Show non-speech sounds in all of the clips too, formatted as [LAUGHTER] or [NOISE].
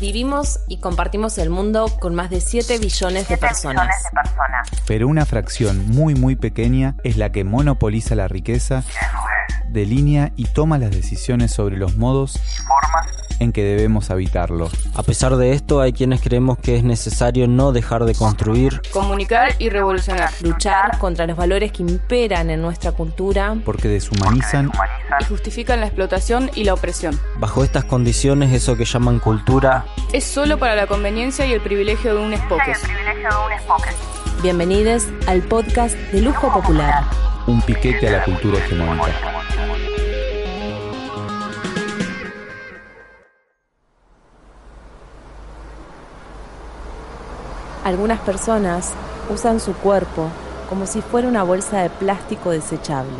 Vivimos y compartimos el mundo con más de 7 billones de personas. Pero una fracción muy muy pequeña es la que monopoliza la riqueza, delinea y toma las decisiones sobre los modos y formas en que debemos habitarlo. A pesar de esto, hay quienes creemos que es necesario no dejar de construir, comunicar y revolucionar, luchar contra los valores que imperan en nuestra cultura, porque deshumanizan y justifican la explotación y la opresión. Bajo estas condiciones, eso que llaman cultura es solo para la conveniencia y el privilegio de un espoques. Bienvenidos al podcast de Lujo Popular. Un piquete a la cultura hegemónica. Algunas personas usan su cuerpo como si fuera una bolsa de plástico desechable.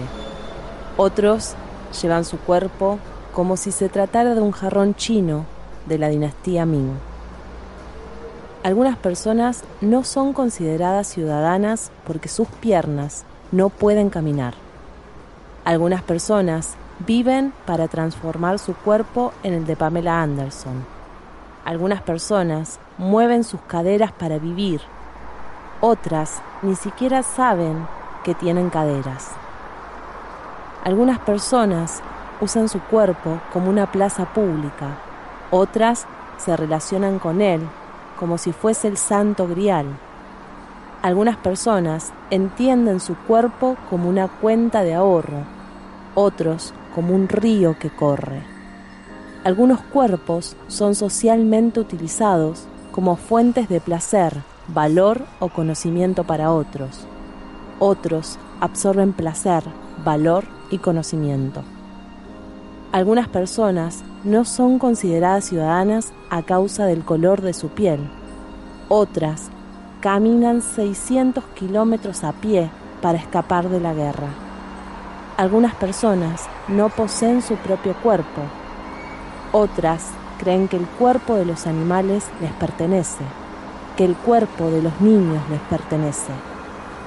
Otros llevan su cuerpo como si se tratara de un jarrón chino de la dinastía Ming. Algunas personas no son consideradas ciudadanas porque sus piernas no pueden caminar. Algunas personas viven para transformar su cuerpo en el de Pamela Anderson. Algunas personas mueven sus caderas para vivir. Otras ni siquiera saben que tienen caderas. Algunas personas usan su cuerpo como una plaza pública. Otras se relacionan con él como si fuese el santo grial. Algunas personas entienden su cuerpo como una cuenta de ahorro, otros como un río que corre. Algunos cuerpos son socialmente utilizados como fuentes de placer, valor o conocimiento para otros. Otros absorben placer, valor y conocimiento. Algunas personas no son consideradas ciudadanas a causa del color de su piel. Otras caminan 600 kilómetros a pie para escapar de la guerra. Algunas personas no poseen su propio cuerpo. Otras creen que el cuerpo de los animales les pertenece, que el cuerpo de los niños les pertenece,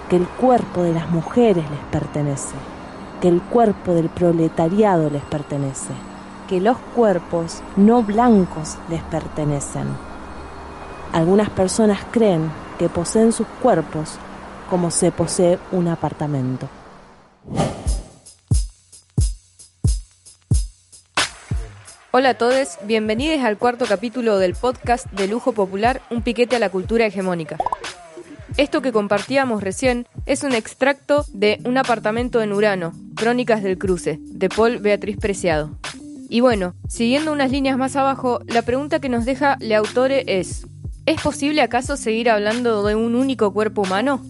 que el cuerpo de las mujeres les pertenece, que el cuerpo del proletariado les pertenece, que los cuerpos no blancos les pertenecen. Algunas personas creen que poseen sus cuerpos como se posee un apartamento. Hola a todos, bienvenidos al cuarto capítulo del podcast de lujo popular Un piquete a la cultura hegemónica. Esto que compartíamos recién es un extracto de Un apartamento en Urano, Crónicas del Cruce, de Paul Beatriz Preciado. Y bueno, siguiendo unas líneas más abajo, la pregunta que nos deja le autore es, ¿es posible acaso seguir hablando de un único cuerpo humano?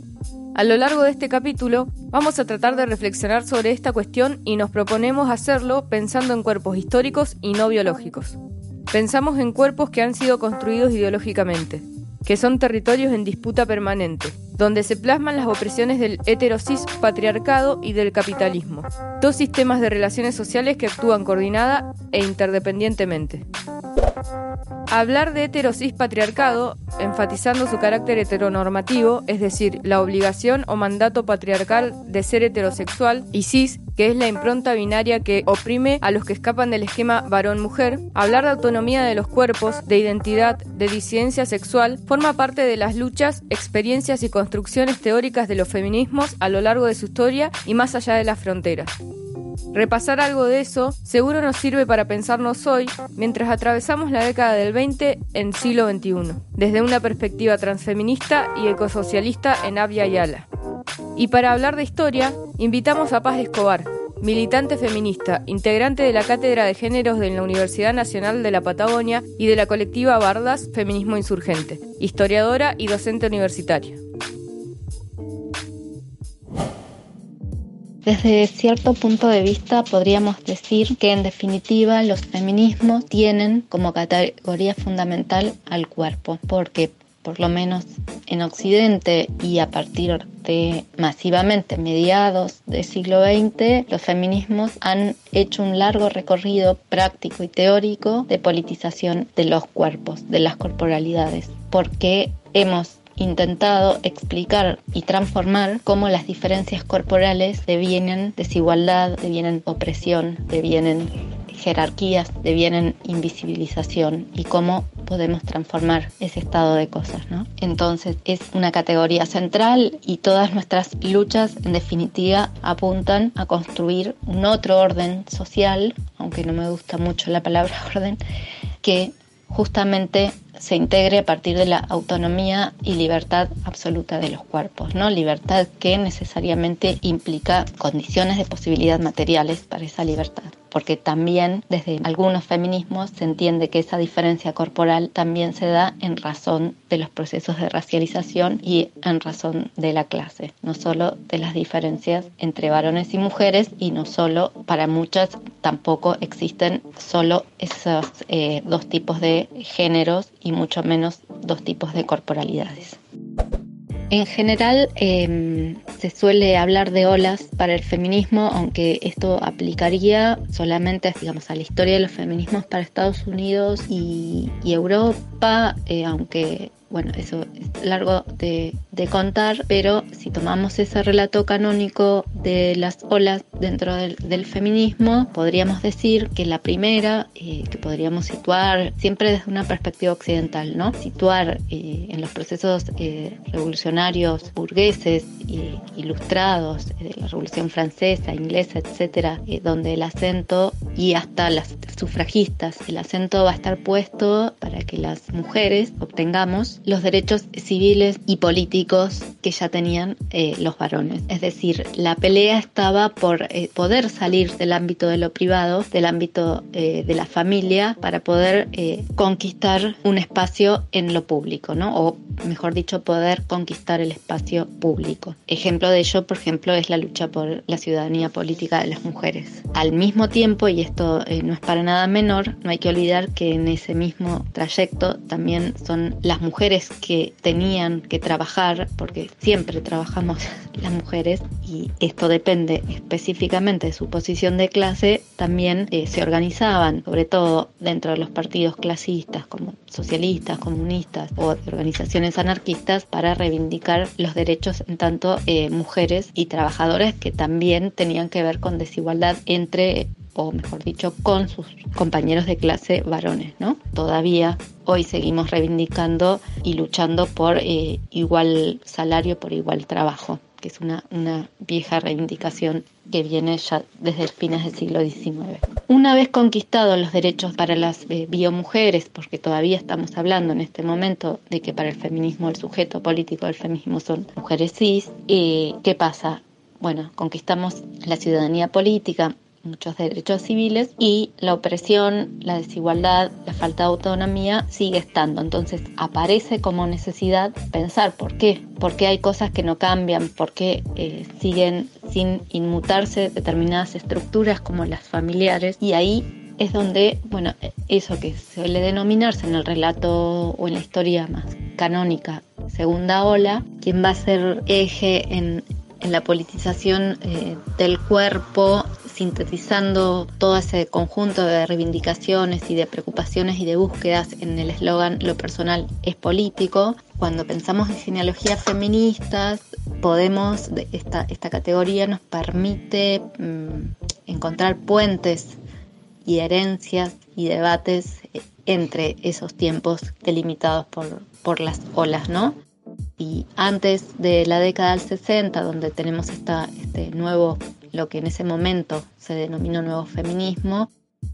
A lo largo de este capítulo vamos a tratar de reflexionar sobre esta cuestión y nos proponemos hacerlo pensando en cuerpos históricos y no biológicos. Pensamos en cuerpos que han sido construidos ideológicamente, que son territorios en disputa permanente, donde se plasman las opresiones del heterosis patriarcado y del capitalismo, dos sistemas de relaciones sociales que actúan coordinada e interdependientemente. Hablar de heterosis patriarcado, enfatizando su carácter heteronormativo, es decir, la obligación o mandato patriarcal de ser heterosexual, y cis, que es la impronta binaria que oprime a los que escapan del esquema varón-mujer, hablar de autonomía de los cuerpos, de identidad, de disidencia sexual, forma parte de las luchas, experiencias y construcciones teóricas de los feminismos a lo largo de su historia y más allá de las fronteras. Repasar algo de eso seguro nos sirve para pensarnos hoy mientras atravesamos la década del 20 en siglo XXI, desde una perspectiva transfeminista y ecosocialista en Avia Yala. Y para hablar de historia, invitamos a Paz Escobar, militante feminista, integrante de la Cátedra de Géneros de la Universidad Nacional de la Patagonia y de la colectiva Bardas Feminismo Insurgente, historiadora y docente universitaria. Desde cierto punto de vista podríamos decir que en definitiva los feminismos tienen como categoría fundamental al cuerpo, porque por lo menos en Occidente y a partir de masivamente mediados del siglo XX, los feminismos han hecho un largo recorrido práctico y teórico de politización de los cuerpos, de las corporalidades, porque hemos intentado explicar y transformar cómo las diferencias corporales devienen desigualdad, devienen opresión, devienen jerarquías, devienen invisibilización y cómo podemos transformar ese estado de cosas. Entonces es una categoría central y todas nuestras luchas en definitiva apuntan a construir un otro orden social, aunque no me gusta mucho la palabra [LAUGHS] orden, que justamente se integre a partir de la autonomía y libertad absoluta de los cuerpos, ¿no? Libertad que necesariamente implica condiciones de posibilidad materiales para esa libertad porque también desde algunos feminismos se entiende que esa diferencia corporal también se da en razón de los procesos de racialización y en razón de la clase, no solo de las diferencias entre varones y mujeres y no solo para muchas tampoco existen solo esos eh, dos tipos de géneros y mucho menos dos tipos de corporalidades. En general em, se suele hablar de olas para el feminismo, aunque esto aplicaría solamente digamos, a la historia de los feminismos para Estados Unidos y, Europa, eh, aunque bueno, eso es largo de, contar, pero si tomamos ese relato canónico de las olas dentro del, feminismo, podríamos decir que la primera, eh, que podríamos situar siempre desde una perspectiva occidental, ¿no? Situar eh, en los procesos eh, revolucionarios burgueses ilustrados de la Revolución Francesa, Inglesa, etcétera, donde el acento y hasta las sufragistas, el acento va a estar puesto para que las mujeres obtengamos los derechos civiles y políticos que ya tenían eh, los varones. Es decir, la pelea estaba por eh, poder salir del ámbito de lo privado, del ámbito eh, de la familia, para poder conquistar un espacio en lo público, ¿no? O mejor dicho, poder conquistar el espacio público. Ejemplo de ello, por ejemplo, es la lucha por la ciudadanía política de las mujeres. Al mismo tiempo, y esto no es para nada menor, no hay que olvidar que en ese mismo trayecto también son las mujeres que tenían que trabajar, porque siempre trabajamos [LAUGHS] las mujeres y esto depende específicamente de su posición de clase, también eh, se organizaban, sobre todo dentro de los partidos clasistas como socialistas, comunistas o organizaciones anarquistas para reivindicar los derechos en tanto eh, mujeres y trabajadores que también tenían que ver con desigualdad entre o mejor dicho, con sus compañeros de clase varones, ¿no? Todavía hoy seguimos reivindicando y luchando por eh, igual salario, por igual trabajo, que es una, una vieja reivindicación que viene ya desde fines del siglo XIX. Una vez conquistados los derechos para las eh, biomujeres, porque todavía estamos hablando en este momento de que para el feminismo el sujeto político del feminismo son mujeres cis, eh, ¿qué pasa? Bueno, conquistamos la ciudadanía política, muchos derechos civiles y la opresión, la desigualdad, la falta de autonomía sigue estando. Entonces aparece como necesidad pensar por qué, por qué hay cosas que no cambian, por qué eh, siguen sin inmutarse determinadas estructuras como las familiares y ahí es donde, bueno, eso que suele denominarse en el relato o en la historia más canónica, segunda ola, quien va a ser eje en, la politización eh, del cuerpo sintetizando todo ese conjunto de reivindicaciones y de preocupaciones y de búsquedas en el eslogan Lo personal es político. Cuando pensamos en genealogías feministas, podemos, esta, esta categoría nos permite mm, encontrar puentes y herencias y debates eh, entre esos tiempos delimitados por, por las olas, ¿no? Y antes de la década del 60, donde tenemos esta, este nuevo lo que en ese momento se denominó nuevo feminismo,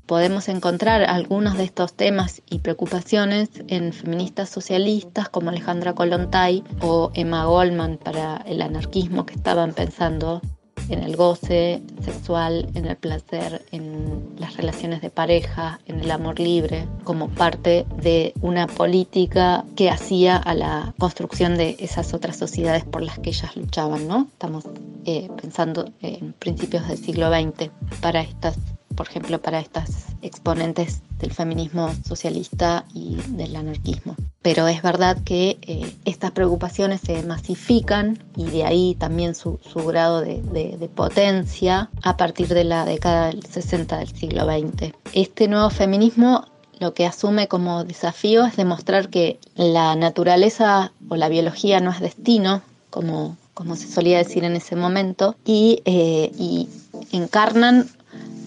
podemos encontrar algunos de estos temas y preocupaciones en feministas socialistas como Alejandra Kolontai o Emma Goldman para el anarquismo que estaban pensando en el goce sexual, en el placer, en las relaciones de pareja, en el amor libre, como parte de una política que hacía a la construcción de esas otras sociedades por las que ellas luchaban, ¿no? Estamos eh, pensando en principios del siglo XX para estas por ejemplo, para estas exponentes del feminismo socialista y del anarquismo. Pero es verdad que eh, estas preocupaciones se masifican y de ahí también su, grado de, potencia a partir de la década del 60 del siglo XX. Este nuevo feminismo lo que asume como desafío es demostrar que la naturaleza o la biología no es destino, como, como se solía decir en ese momento, y, eh, y encarnan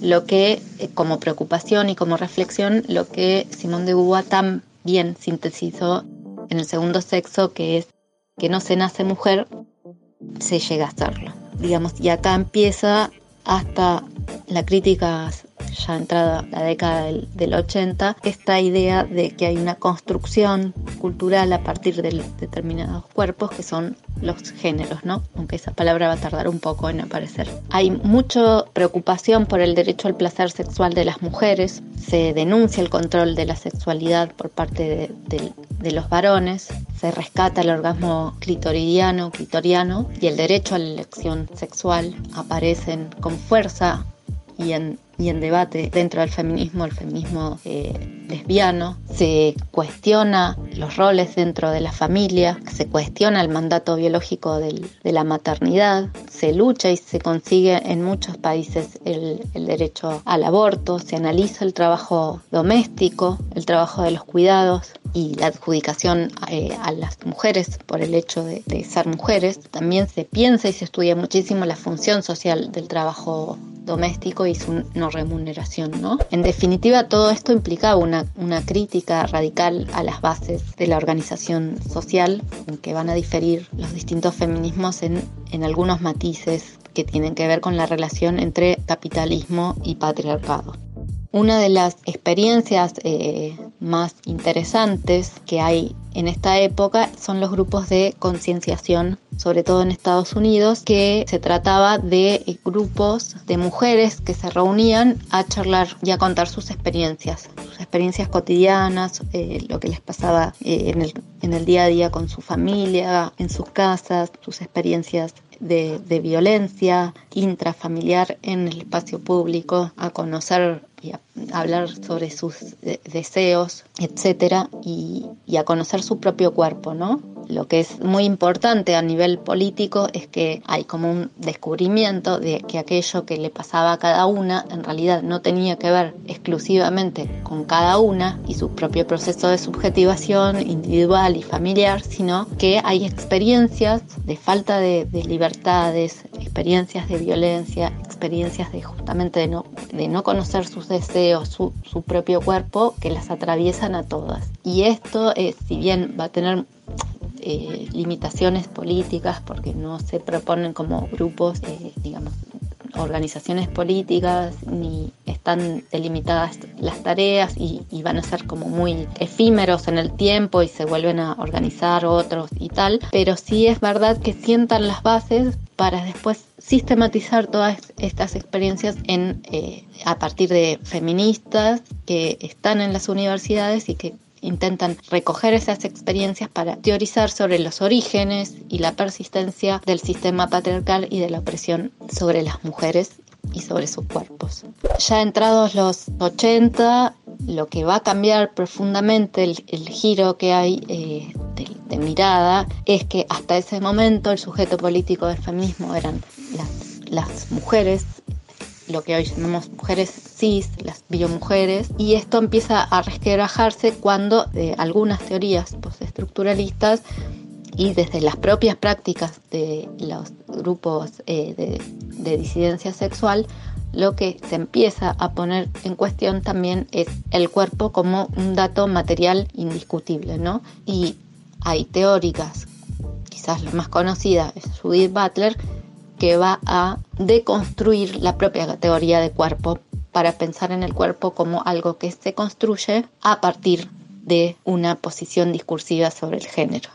lo que, eh, como preocupación y como reflexión, lo que Simón de Beauvoir tan bien sintetizó en el segundo sexo, que es que no se nace mujer, se llega a serlo. Digamos, y acá empieza hasta la crítica ya entrada la década del, 80, esta idea de que hay una construcción cultural a partir de determinados cuerpos que son los géneros, ¿no? Aunque esa palabra va a tardar un poco en aparecer. Hay mucha preocupación por el derecho al placer sexual de las mujeres, se denuncia el control de la sexualidad por parte de, de los varones, se rescata el orgasmo clitoridiano, clitoriano y el derecho a la elección sexual aparecen con fuerza y en y en debate dentro del feminismo, el feminismo eh, lesbiano, se cuestiona los roles dentro de la familia, se cuestiona el mandato biológico de la maternidad, se lucha y se consigue en muchos países el, derecho al aborto, se analiza el trabajo doméstico, el trabajo de los cuidados y la adjudicación eh, a las mujeres por el hecho de, de ser mujeres. También se piensa y se estudia muchísimo la función social del trabajo doméstico y su no remuneración, ¿no? En definitiva, todo esto implicaba una, una crítica radical a las bases de la organización social, en que van a diferir los distintos feminismos en, en algunos matices que tienen que ver con la relación entre capitalismo y patriarcado. Una de las experiencias eh, más interesantes que hay en esta época son los grupos de concienciación, sobre todo en Estados Unidos, que se trataba de grupos de mujeres que se reunían a charlar y a contar sus experiencias, sus experiencias cotidianas, eh, lo que les pasaba eh, en, el, en el día a día con su familia, en sus casas, sus experiencias de, de, violencia intrafamiliar en el espacio público, a conocer y a hablar sobre sus deseos, etcétera, y, y, a conocer su propio cuerpo, ¿no? Lo que es muy importante a nivel político es que hay como un descubrimiento de que aquello que le pasaba a cada una en realidad no tenía que ver exclusivamente con cada una y su propio proceso de subjetivación individual y familiar, sino que hay experiencias de falta de, de libertades, experiencias de violencia, experiencias de justamente de no, de no conocer sus deseos, su, su propio cuerpo, que las atraviesan a todas. Y esto, eh, si bien va a tener eh, limitaciones políticas porque no se proponen como grupos, eh, digamos, organizaciones políticas ni están delimitadas las tareas y, y, van a ser como muy efímeros en el tiempo y se vuelven a organizar otros y tal, pero sí es verdad que sientan las bases para después sistematizar todas estas experiencias en, eh, a partir de feministas que están en las universidades y que intentan recoger esas experiencias para teorizar sobre los orígenes y la persistencia del sistema patriarcal y de la opresión sobre las mujeres y sobre sus cuerpos. Ya entrados los 80, lo que va a cambiar profundamente el, el giro que hay eh, de, de, mirada es que hasta ese momento el sujeto político del feminismo eran las, las mujeres lo que hoy llamamos mujeres cis, las biomujeres, y esto empieza a resquebrajarse cuando eh, algunas teorías postestructuralistas y desde las propias prácticas de los grupos eh, de, de disidencia sexual, lo que se empieza a poner en cuestión también es el cuerpo como un dato material indiscutible, ¿no? Y hay teóricas, quizás la más conocida es Judith Butler, que va a deconstruir la propia categoría de cuerpo para pensar en el cuerpo como algo que se construye a partir de una posición discursiva sobre el género.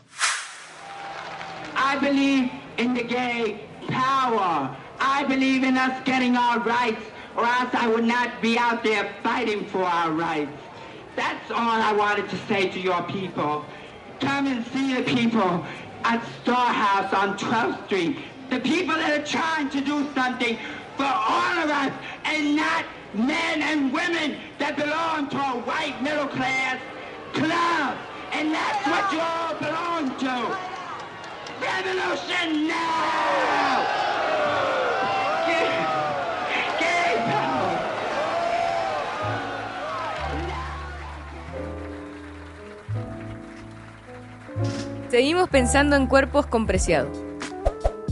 I believe in the gay power. I believe in us getting our rights, or else I would not be out there fighting for our rights. That's all I wanted to say to your people. Come and see the people at Storehouse on 12th Street. The people that are trying to do something for all of us and not men and women that belong to a white middle class club. And that's what you all belong to. Revolution now! Seguimos pensando en cuerpos con preciado.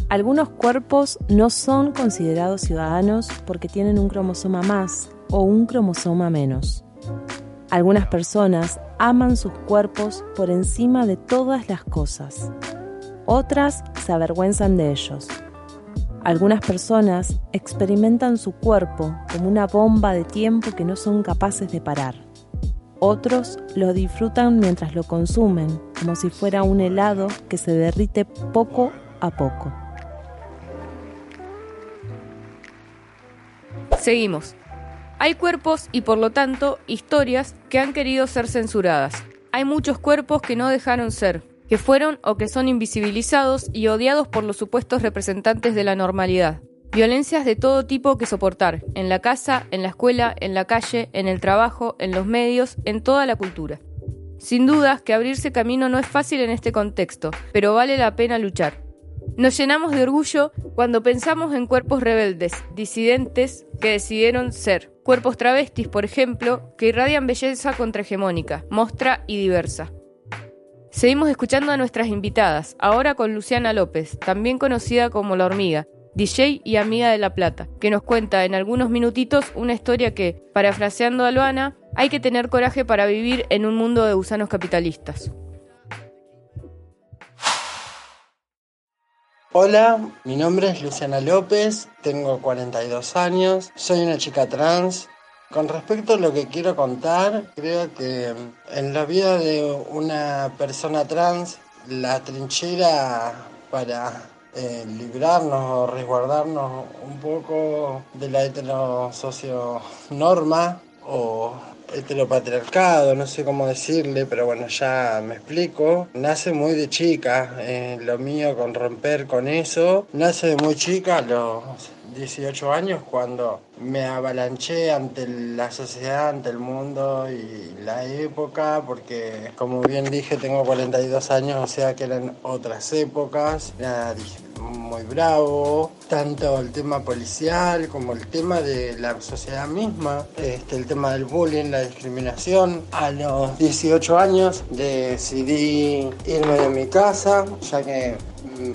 Algunos cuerpos no son considerados ciudadanos porque tienen un cromosoma más o un cromosoma menos. Algunas personas aman sus cuerpos por encima de todas las cosas. Otras se avergüenzan de ellos. Algunas personas experimentan su cuerpo como una bomba de tiempo que no son capaces de parar. Otros lo disfrutan mientras lo consumen, como si fuera un helado que se derrite poco a poco. Seguimos. Hay cuerpos y por lo tanto historias que han querido ser censuradas. Hay muchos cuerpos que no dejaron ser, que fueron o que son invisibilizados y odiados por los supuestos representantes de la normalidad. Violencias de todo tipo que soportar, en la casa, en la escuela, en la calle, en el trabajo, en los medios, en toda la cultura. Sin dudas que abrirse camino no es fácil en este contexto, pero vale la pena luchar. Nos llenamos de orgullo cuando pensamos en cuerpos rebeldes, disidentes, que decidieron ser. Cuerpos travestis, por ejemplo, que irradian belleza contrahegemónica, mostra y diversa. Seguimos escuchando a nuestras invitadas, ahora con Luciana López, también conocida como La Hormiga, DJ y amiga de La Plata, que nos cuenta en algunos minutitos una historia que, parafraseando a Luana, hay que tener coraje para vivir en un mundo de gusanos capitalistas. Hola, mi nombre es Luciana López, tengo 42 años, soy una chica trans. Con respecto a lo que quiero contar, creo que en la vida de una persona trans, la trinchera para eh, librarnos o resguardarnos un poco de la heterosocio-norma o heteropatriarcado, no sé cómo decirle, pero bueno, ya me explico. Nace muy de chica, eh, lo mío con romper con eso. Nace muy chica, los 18 años, cuando me avalanché ante la sociedad, ante el mundo y la época, porque como bien dije, tengo 42 años, o sea que eran otras épocas. Era muy bravo, tanto el tema policial como el tema de la sociedad misma, este, el tema del bullying, la discriminación. A los 18 años decidí irme de mi casa, ya que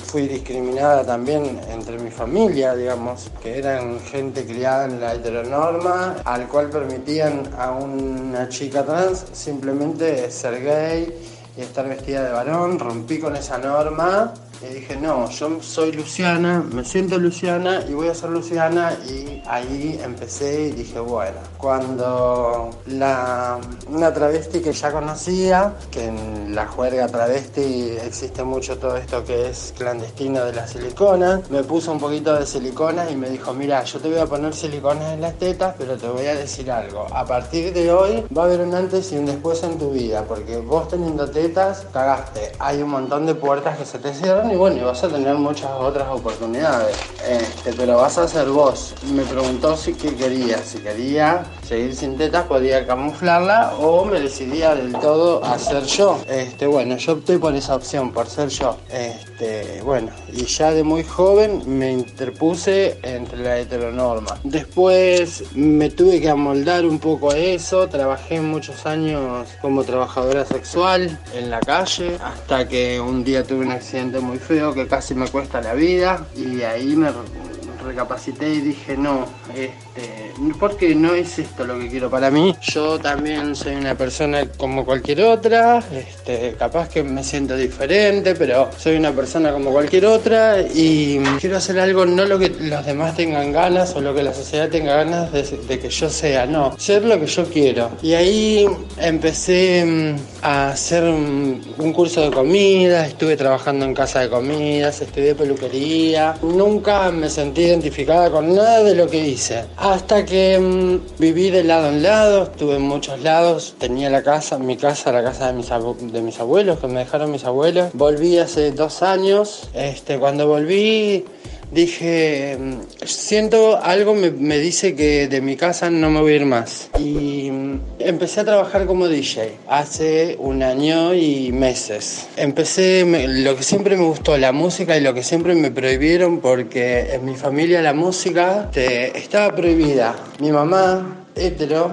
fui discriminada también entre mi familia, digamos, que eran gente criada en la heteronorma, al cual permitían a una chica trans simplemente ser gay y estar vestida de varón. Rompí con esa norma y dije, no, yo soy Luciana, me siento Luciana y voy a ser Luciana. Y ahí empecé y dije, bueno, cuando la, una travesti que ya conocía, que en la juerga travesti existe mucho todo esto que es clandestino de la silicona, me puso un poquito de silicona y me dijo, mira, yo te voy a poner siliconas en las tetas, pero te voy a decir algo, a partir de hoy va a haber un antes y un después en tu vida, porque vos teniendo tetas, cagaste, hay un montón de puertas que se te cierran y bueno, y vas a tener muchas otras oportunidades. Este, pero vas a hacer vos. Me preguntó si qué quería, si quería seguir sin tetas, podía camuflarla o me decidía del todo a ser yo. Este, bueno, yo opté por esa opción, por ser yo. Este, bueno, y ya de muy joven me interpuse entre la heteronorma. Después me tuve que amoldar un poco a eso, trabajé muchos años como trabajadora sexual en la calle, hasta que un día tuve un accidente muy que casi me cuesta la vida y ahí me recapacité y dije no, este, este, porque no es esto lo que quiero para mí. Yo también soy una persona como cualquier otra, este, capaz que me siento diferente, pero soy una persona como cualquier otra y quiero hacer algo no lo que los demás tengan ganas o lo que la sociedad tenga ganas de, que yo sea, no, ser lo que yo quiero. Y ahí empecé mm, a hacer un curso de comida, estuve trabajando en casa de comidas, estudié peluquería, nunca me sentí identificada con nada de lo que hice. Hasta que mm, viví de lado en lado, estuve en muchos lados, tenía la casa, mi casa, la casa de mis, de mis abuelos, que me dejaron mis abuelos. Volví hace dos años, este, cuando volví dije, mm, siento algo me, me, dice que de mi casa no me voy a ir más. Y mm, empecé a trabajar como DJ hace un año y meses. Empecé lo que siempre me gustó, la música y lo que siempre me prohibieron porque en mi familia la música te, estaba prohibida. Mi mamá, hetero,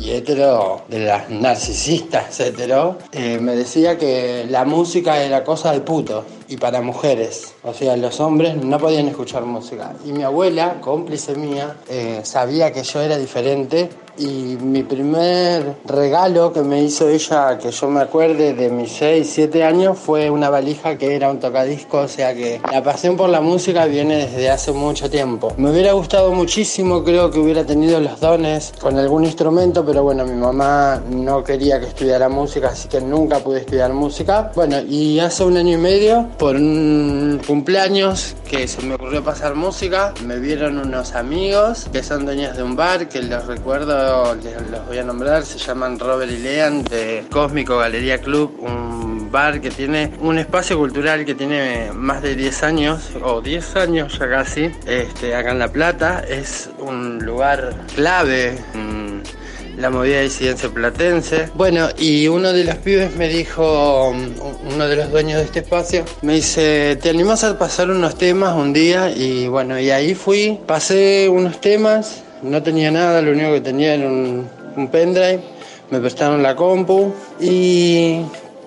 y hetero, de las narcisistas hetero, eh, me decía que la música era cosa de puto y para mujeres. O sea, los hombres no podían escuchar música. Y mi abuela, cómplice mía, eh, sabía que yo era diferente y mi primer regalo que me hizo ella, que yo me acuerde de mis 6, 7 años, fue una valija que era un tocadisco, o sea que la pasión por la música viene desde hace mucho tiempo. Me hubiera gustado muchísimo, creo que hubiera tenido los dones con algún instrumento, pero bueno, mi mamá no quería que estudiara música, así que nunca pude estudiar música. Bueno, y hace un año y medio por un cumpleaños que se me ocurrió pasar música. Me vieron unos amigos que son dueños de un bar, que los recuerdo, les, los voy a nombrar, se llaman Robert y Lean de Cósmico Galería Club, un bar que tiene un espacio cultural que tiene más de 10 años, o 10 años ya casi, este, acá en La Plata. Es un lugar clave la movida de disidencia platense. Bueno, y uno de los pibes me dijo, uno de los dueños de este espacio, me dice, ¿te animas a pasar unos temas un día? Y bueno, y ahí fui, pasé unos temas, no tenía nada, lo único que tenía era un, un pendrive, me prestaron la compu y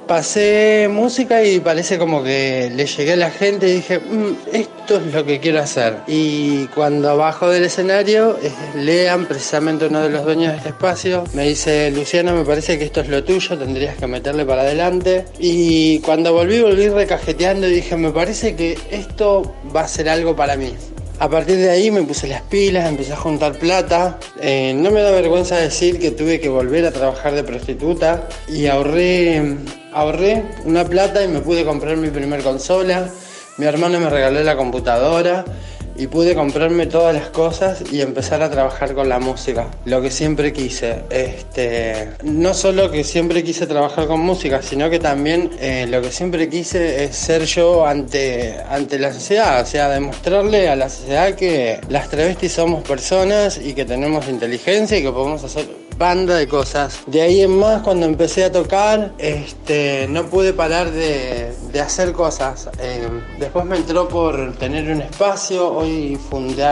pasé música y parece como que le llegué a la gente y dije, mm, esto es lo que quiero hacer. Y cuando bajo del escenario, eh, Lean, precisamente uno de los dueños de este espacio, me dice, Luciana, me parece que esto es lo tuyo, tendrías que meterle para adelante. Y cuando volví, volví recajeteando y dije, me parece que esto va a ser algo para mí. A partir de ahí me puse las pilas, empecé a juntar plata. Eh, no me da vergüenza decir que tuve que volver a trabajar de prostituta y ahorré ahorré una plata y me pude comprar mi primer consola. Mi hermano me regaló la computadora y pude comprarme todas las cosas y empezar a trabajar con la música, lo que siempre quise. Este, no solo que siempre quise trabajar con música, sino que también eh, lo que siempre quise es ser yo ante, ante la sociedad, o sea, demostrarle a la sociedad que las travestis somos personas y que tenemos inteligencia y que podemos hacer banda de cosas. De ahí en más, cuando empecé a tocar, este, no pude parar de, hacer cosas. Eh, después me entró por tener un espacio. Hoy fundé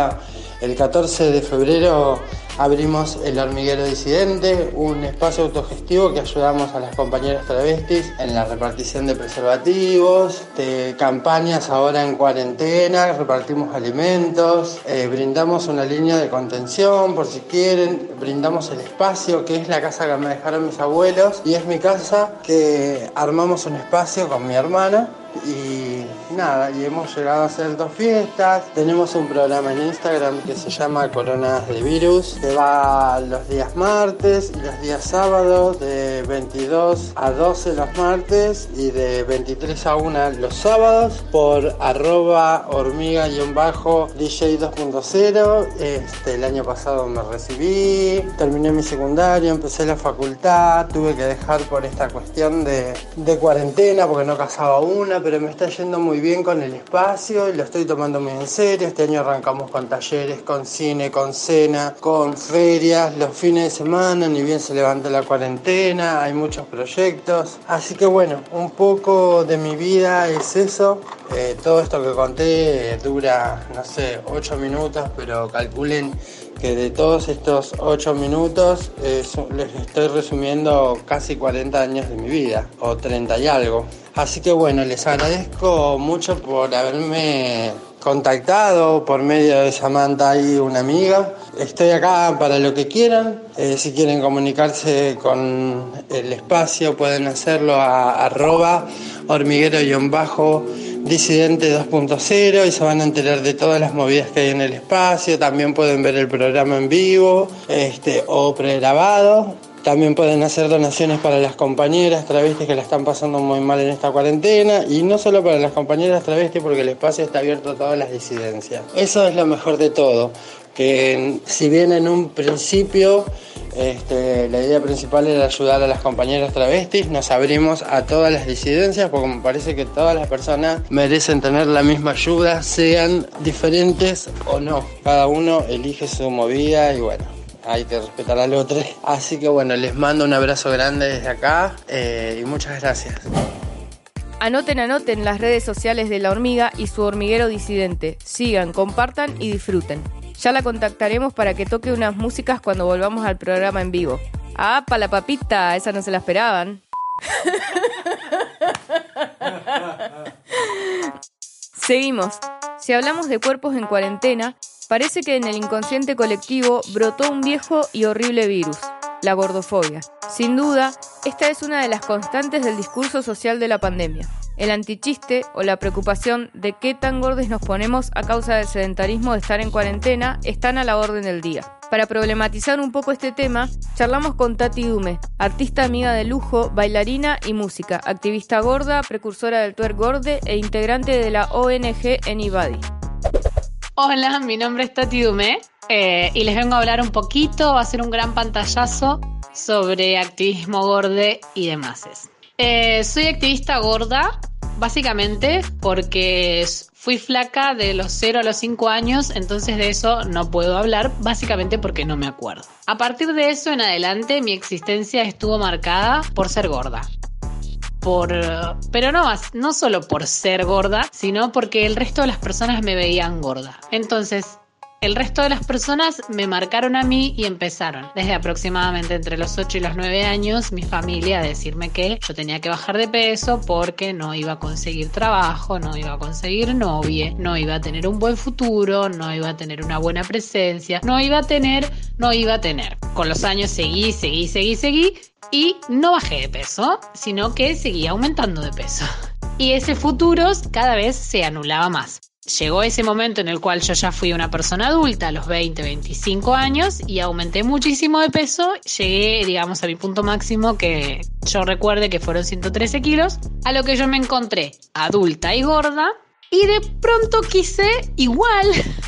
el 14 de febrero Abrimos el hormiguero disidente, un espacio autogestivo que ayudamos a las compañeras travestis en la repartición de preservativos, de campañas ahora en cuarentena, repartimos alimentos, eh, brindamos una línea de contención por si quieren, brindamos el espacio que es la casa que me dejaron mis abuelos y es mi casa que armamos un espacio con mi hermana y nada, y hemos llegado a hacer dos fiestas. Tenemos un programa en Instagram que se llama Coronas de Virus, que va los días martes y los días sábados, de 22 a 12 los martes y de 23 a 1 los sábados, por arroba hormiga-dj 2.0. Este, el año pasado me recibí, terminé mi secundario, empecé la facultad, tuve que dejar por esta cuestión de, de cuarentena porque no casaba una pero me está yendo muy bien con el espacio y lo estoy tomando muy en serio. Este año arrancamos con talleres, con cine, con cena, con ferias, los fines de semana, ni bien se levanta la cuarentena, hay muchos proyectos. Así que bueno, un poco de mi vida es eso. Eh, todo esto que conté dura, no sé, 8 minutos, pero calculen que de todos estos 8 minutos eh, les estoy resumiendo casi 40 años de mi vida, o 30 y algo. Así que bueno, les agradezco mucho por haberme contactado por medio de Samantha y una amiga. Estoy acá para lo que quieran. Eh, si quieren comunicarse con el espacio pueden hacerlo a arroba hormiguero-disidente 2.0 y se van a enterar de todas las movidas que hay en el espacio. También pueden ver el programa en vivo este, o pregrabado. También pueden hacer donaciones para las compañeras travestis que la están pasando muy mal en esta cuarentena y no solo para las compañeras travestis porque el espacio está abierto a todas las disidencias. Eso es lo mejor de todo, que si bien en un principio este, la idea principal era ayudar a las compañeras travestis, nos abrimos a todas las disidencias porque me parece que todas las personas merecen tener la misma ayuda, sean diferentes o no. Cada uno elige su movida y bueno, hay que respetar al otro. Así que bueno, les mando un abrazo grande desde acá eh, y muchas gracias. Anoten, anoten las redes sociales de La Hormiga y su hormiguero disidente. Sigan, compartan y disfruten. Ya la contactaremos para que toque unas músicas cuando volvamos al programa en vivo. Ah, pa' la papita, esa no se la esperaban. [LAUGHS] Seguimos. Si hablamos de cuerpos en cuarentena, Parece que en el inconsciente colectivo brotó un viejo y horrible virus, la gordofobia. Sin duda, esta es una de las constantes del discurso social de la pandemia. El antichiste o la preocupación de qué tan gordes nos ponemos a causa del sedentarismo de estar en cuarentena están a la orden del día. Para problematizar un poco este tema, charlamos con Tati Dume, artista amiga de lujo, bailarina y música, activista gorda, precursora del twerk gorde e integrante de la ONG Anybody. Hola, mi nombre es Tati Dumé eh, y les vengo a hablar un poquito, va a ser un gran pantallazo sobre activismo gorde y demás. Eh, soy activista gorda, básicamente porque fui flaca de los 0 a los 5 años, entonces de eso no puedo hablar, básicamente porque no me acuerdo. A partir de eso en adelante mi existencia estuvo marcada por ser gorda por, pero no, no solo por ser gorda, sino porque el resto de las personas me veían gorda. Entonces, el resto de las personas me marcaron a mí y empezaron, desde aproximadamente entre los 8 y los 9 años, mi familia a decirme que yo tenía que bajar de peso porque no iba a conseguir trabajo, no iba a conseguir novia, no iba a tener un buen futuro, no iba a tener una buena presencia, no iba a tener, no iba a tener. Con los años seguí, seguí, seguí, seguí y no bajé de peso, sino que seguía aumentando de peso. Y ese futuro cada vez se anulaba más. Llegó ese momento en el cual yo ya fui una persona adulta a los 20, 25 años y aumenté muchísimo de peso. Llegué, digamos, a mi punto máximo que yo recuerde que fueron 113 kilos, a lo que yo me encontré adulta y gorda. Y de pronto quise igual [LAUGHS]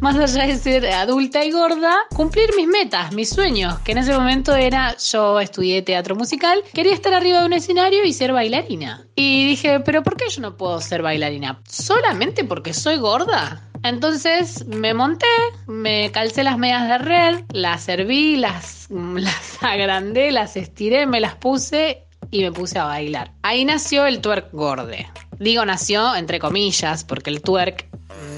más allá de ser adulta y gorda, cumplir mis metas, mis sueños, que en ese momento era yo estudié teatro musical, quería estar arriba de un escenario y ser bailarina. Y dije, pero ¿por qué yo no puedo ser bailarina? ¿Solamente porque soy gorda? Entonces me monté, me calcé las medias de red, las serví, las, [LAUGHS] las agrandé, las estiré, me las puse y me puse a bailar. Ahí nació el twerk gorde. Digo nació entre comillas porque el twerk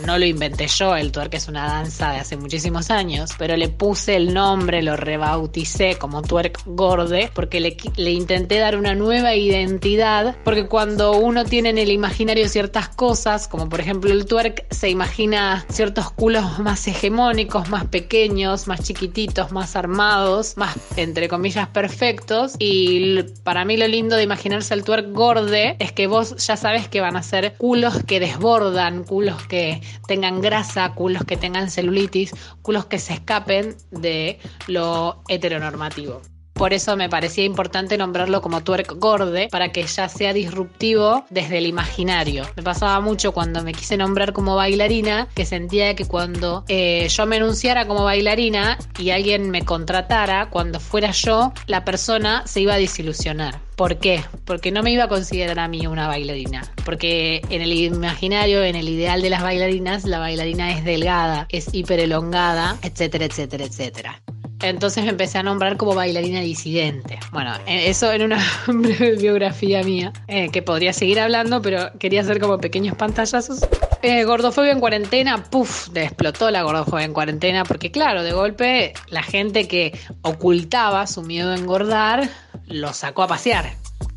no lo inventé yo, el twerk es una danza de hace muchísimos años, pero le puse el nombre, lo rebauticé como twerk gorde, porque le, intenté dar una nueva identidad, porque cuando uno tiene en el imaginario ciertas cosas, como por ejemplo el twerk, se imagina ciertos culos más hegemónicos, más pequeños, más chiquititos, más armados, más entre comillas perfectos, y para mí lo lindo de imaginarse el twerk gorde es que vos ya sabes que van a ser culos que desbordan, culos que tengan grasa, culos que tengan celulitis, culos que se escapen de lo heteronormativo. Por eso me parecía importante nombrarlo como twerk gorde para que ya sea disruptivo desde el imaginario. Me pasaba mucho cuando me quise nombrar como bailarina que sentía que cuando eh, yo me enunciara como bailarina y alguien me contratara, cuando fuera yo, la persona se iba a desilusionar. ¿Por qué? Porque no me iba a considerar a mí una bailarina. Porque en el imaginario, en el ideal de las bailarinas, la bailarina es delgada, es hiperelongada, etcétera, etcétera, etcétera. Entonces me empecé a nombrar como bailarina disidente. Bueno, e, eso en una [LAUGHS] breve biografía mía, eh, que podría seguir hablando, pero quería hacer como pequeños pantallazos. Eh, gordofobia en cuarentena, puff, explotó la gordofobia en cuarentena, porque claro, de golpe la gente que ocultaba su miedo a engordar lo sacó a pasear.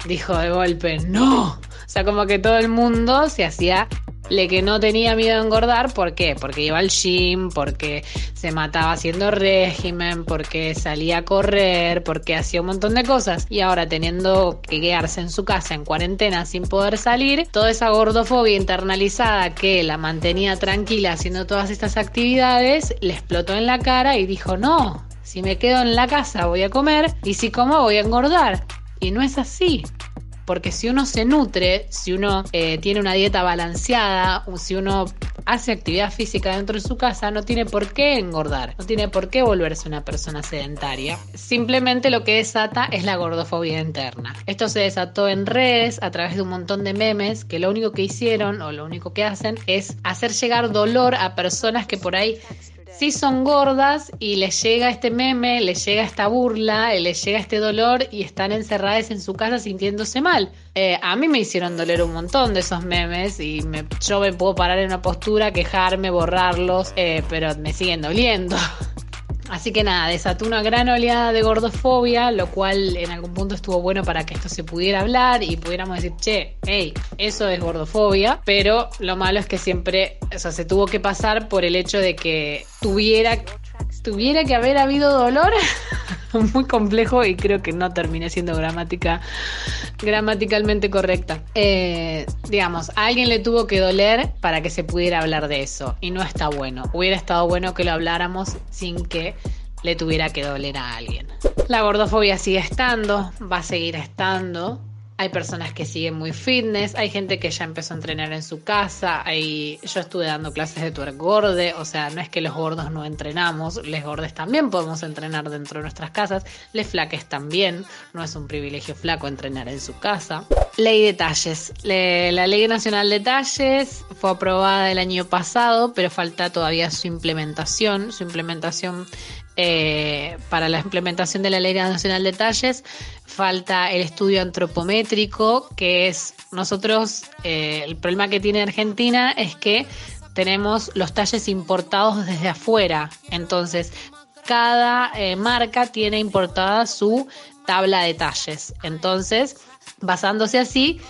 Dijo de golpe, no, O sea, como que todo el mundo se hacía le que no tenía miedo a engordar, ¿por qué? Porque iba al gym, porque se mataba haciendo régimen, porque salía a correr, porque hacía un montón de cosas. Y ahora teniendo que quedarse en su casa en cuarentena sin poder salir, toda esa gordofobia internalizada que la mantenía tranquila haciendo todas estas actividades, le explotó en la cara y dijo, no, si me quedo en la casa voy a comer y si como voy a engordar. Y no es así porque si uno se nutre, si uno eh, tiene una dieta balanceada, o si uno hace actividad física dentro de su casa, no tiene por qué engordar, no tiene por qué volverse una persona sedentaria. Simplemente lo que desata es la gordofobia interna. Esto se desató en redes a través de un montón de memes que lo único que hicieron o lo único que hacen es hacer llegar dolor a personas que por ahí son gordas y les llega este meme, les llega esta burla, les llega este dolor y están encerradas en su casa sintiéndose mal. Eh, a mí me hicieron doler un montón de esos memes y me, yo me puedo parar en una postura, quejarme, borrarlos, eh, pero me siguen doliendo. [LAUGHS] Así que nada, desató una gran oleada de gordofobia, lo cual en algún punto estuvo bueno para que esto se pudiera hablar y pudiéramos decir, che, hey, eso es gordofobia, pero lo malo es que siempre, o sea, se tuvo que pasar por el hecho de que tuviera, tuviera que haber habido dolor. [LAUGHS] Muy complejo y creo que no terminé siendo gramática, gramaticalmente correcta. Eh, digamos, a alguien le tuvo que doler para que se pudiera hablar de eso y no está bueno. Hubiera estado bueno que lo habláramos sin que le tuviera que doler a alguien. La gordofobia sigue estando, va a seguir estando. Hay personas que siguen muy fitness, hay gente que ya empezó a entrenar en su casa, hay... yo estuve dando clases de twerk gorde, o sea, no es que los gordos no entrenamos, les gordes también podemos entrenar dentro de nuestras casas, les flaques también, no es un privilegio flaco entrenar en su casa. Ley de talles, la Ley Nacional de Talles fue aprobada el año pasado, pero falta todavía su implementación, su implementación eh, para la implementación de la Ley Nacional de Talles falta el estudio antropométrico, que es nosotros, eh, el problema que tiene Argentina es que tenemos los talles importados desde afuera, entonces cada eh, marca tiene importada su tabla de talles, entonces basándose así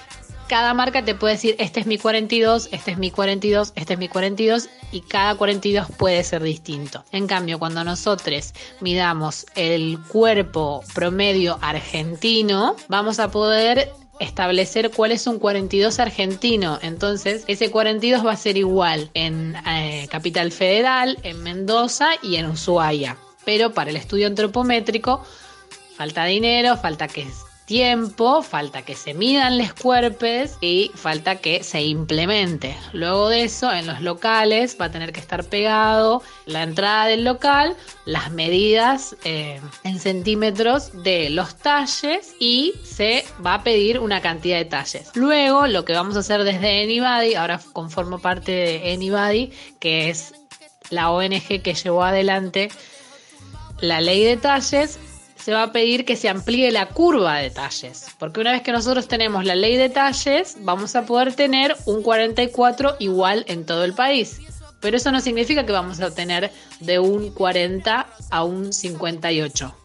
cada marca te puede decir, este es mi 42, este es mi 42, este es mi 42 y cada 42 puede ser distinto. En cambio, cuando nosotros midamos el cuerpo promedio argentino, vamos a poder establecer cuál es un 42 argentino. Entonces, ese 42 va a ser igual en eh, Capital Federal, en Mendoza y en Ushuaia. Pero para el estudio antropométrico falta dinero, falta que tiempo, falta que se midan los cuerpos y falta que se implemente. Luego de eso, en los locales va a tener que estar pegado la entrada del local, las medidas eh, en centímetros de los talles y se va a pedir una cantidad de talles. Luego, lo que vamos a hacer desde Anybody, ahora conformo parte de Anybody, que es la ONG que llevó adelante la ley de talles, se va a pedir que se amplíe la curva de talles, porque una vez que nosotros tenemos la ley de talles, vamos a poder tener un 44 igual en todo el país. Pero eso no significa que vamos a tener de un 40 a un 58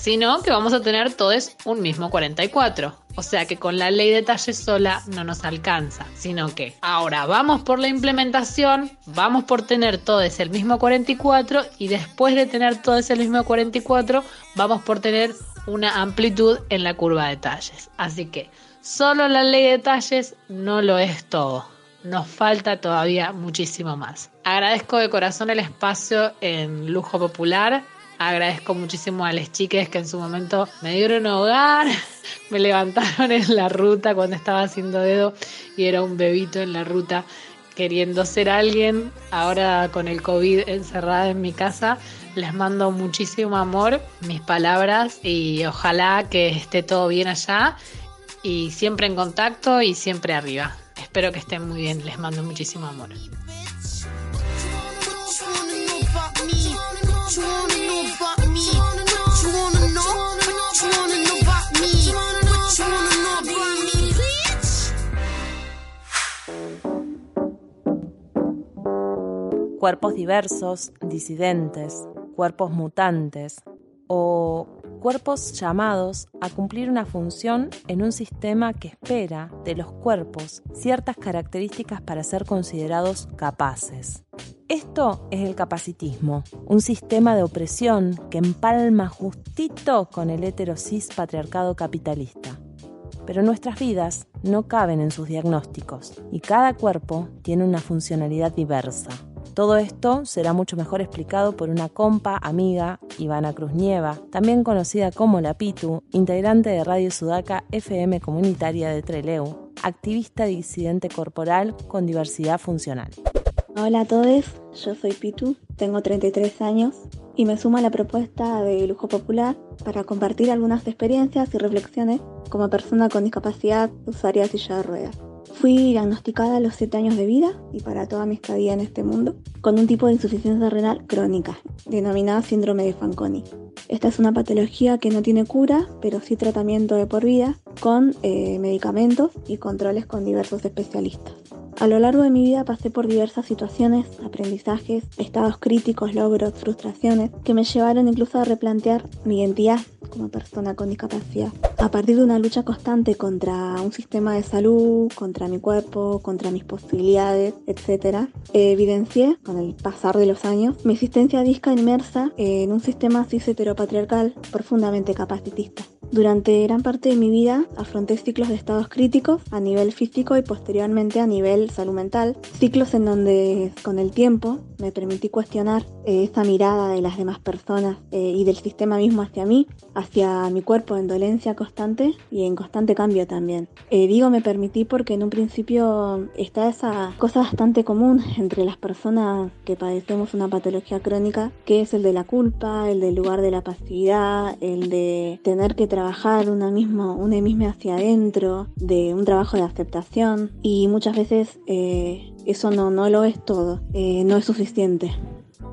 sino que vamos a tener todos un mismo 44. O sea que con la ley de talles sola no nos alcanza, sino que ahora vamos por la implementación, vamos por tener todos el mismo 44 y después de tener todos el mismo 44 vamos por tener una amplitud en la curva de talles. Así que solo la ley de talles no lo es todo. Nos falta todavía muchísimo más. Agradezco de corazón el espacio en Lujo Popular Agradezco muchísimo a las chicas que en su momento me dieron hogar, [LAUGHS] me levantaron en la ruta cuando estaba haciendo dedo y era un bebito en la ruta queriendo ser alguien. Ahora con el COVID encerrada en mi casa, les mando muchísimo amor, mis palabras y ojalá que esté todo bien allá y siempre en contacto y siempre arriba. Espero que estén muy bien, les mando muchísimo amor. Cuerpos diversos, disidentes, cuerpos mutantes o cuerpos llamados a cumplir una función en un sistema que espera de los cuerpos ciertas características para ser considerados capaces. Esto es el capacitismo, un sistema de opresión que empalma justito con el heterosis patriarcado capitalista. Pero nuestras vidas no caben en sus diagnósticos y cada cuerpo tiene una funcionalidad diversa. Todo esto será mucho mejor explicado por una compa, amiga, Ivana Cruz Nieva, también conocida como La Pitu, integrante de Radio Sudaca FM comunitaria de Treleu, activista disidente corporal con diversidad funcional. Hola a todos, yo soy Pitu, tengo 33 años y me sumo a la propuesta de Lujo Popular para compartir algunas experiencias y reflexiones como persona con discapacidad usuaria de silla de ruedas. Fui diagnosticada a los 7 años de vida y para toda mi estadía en este mundo con un tipo de insuficiencia renal crónica, denominada síndrome de Fanconi. Esta es una patología que no tiene cura, pero sí tratamiento de por vida con eh, medicamentos y controles con diversos especialistas. A lo largo de mi vida pasé por diversas situaciones, aprendizajes, estados críticos, logros, frustraciones, que me llevaron incluso a replantear mi identidad como persona con discapacidad. A partir de una lucha constante contra un sistema de salud, contra mi cuerpo, contra mis posibilidades, etc., evidencié, con el pasar de los años, mi existencia disca inmersa en un sistema cis heteropatriarcal profundamente capacitista. Durante gran parte de mi vida afronté ciclos de estados críticos a nivel físico y posteriormente a nivel salud mental, ciclos en donde con el tiempo me permití cuestionar eh, esa mirada de las demás personas eh, y del sistema mismo hacia mí, hacia mi cuerpo en dolencia constante y en constante cambio también. Eh, digo me permití porque en un principio está esa cosa bastante común entre las personas que padecemos una patología crónica, que es el de la culpa, el del lugar de la pasividad, el de tener que trabajar una misma, una misma hacia adentro, de un trabajo de aceptación y muchas veces eh, eso no, no lo es todo, no es suficiente.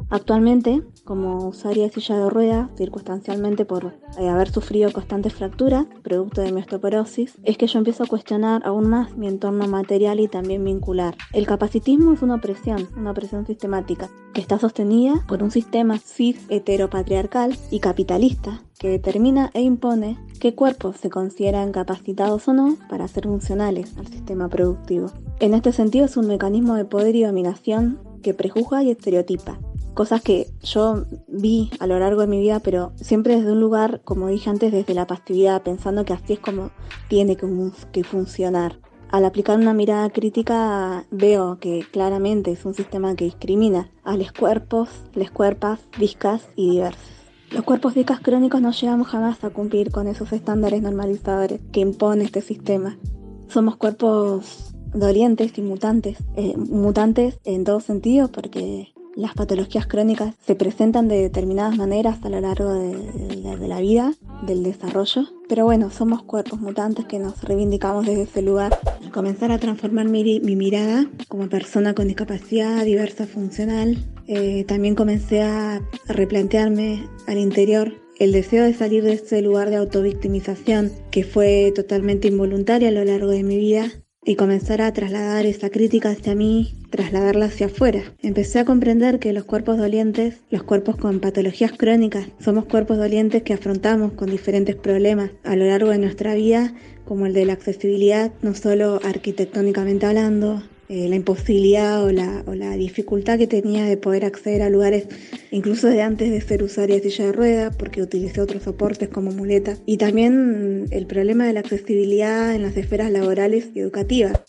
Actualmente, como usuaria de silla de rueda, circunstancialmente por eh, haber sufrido constantes fracturas, producto de mi osteoporosis, es que yo empiezo a cuestionar aún más mi entorno material y también vincular. El capacitismo es una opresión, una opresión sistemática, que está sostenida por un sistema cis heteropatriarcal y capitalista, que determina e impone qué cuerpos se consideran capacitados o no para ser funcionales al sistema productivo. En este sentido es un mecanismo de poder y dominación que prejuzga y estereotipa, cosas que yo vi a lo largo de mi vida, pero siempre desde un lugar, como dije antes, desde la pasividad, pensando que así es como tiene que, funcionar. Al aplicar una mirada crítica veo que claramente es un sistema que discrimina a los cuerpos, las cuerpas, discas y diversas. Los cuerpos discas crónicos no llegamos jamás a cumplir con esos estándares normalizadores que impone este sistema. Somos cuerpos dolientes y mutantes, eh, mutantes en todo sentido porque las patologías crónicas se presentan de determinadas maneras a lo largo de, la vida, del desarrollo. Pero bueno, somos cuerpos mutantes que nos reivindicamos desde ese lugar. Comenzar a transformar mi, mirada como persona con discapacidad diversa funcional, eh, también comencé a replantearme al interior el deseo de salir de ese lugar de autovictimización que fue totalmente involuntario a lo largo de mi vida y comenzar a trasladar esa crítica hacia mí, trasladarla hacia afuera. Empecé a comprender que los cuerpos dolientes, los cuerpos con patologías crónicas, somos cuerpos dolientes que afrontamos con diferentes problemas a lo largo de nuestra vida, como el de la accesibilidad, no solo arquitectónicamente hablando, eh, la imposibilidad o la, dificultad que tenía de poder acceder a lugares incluso de antes de ser usuaria de silla de ruedas porque utilicé otros soportes como muleta y también el problema de la accesibilidad en las esferas laborales y educativas.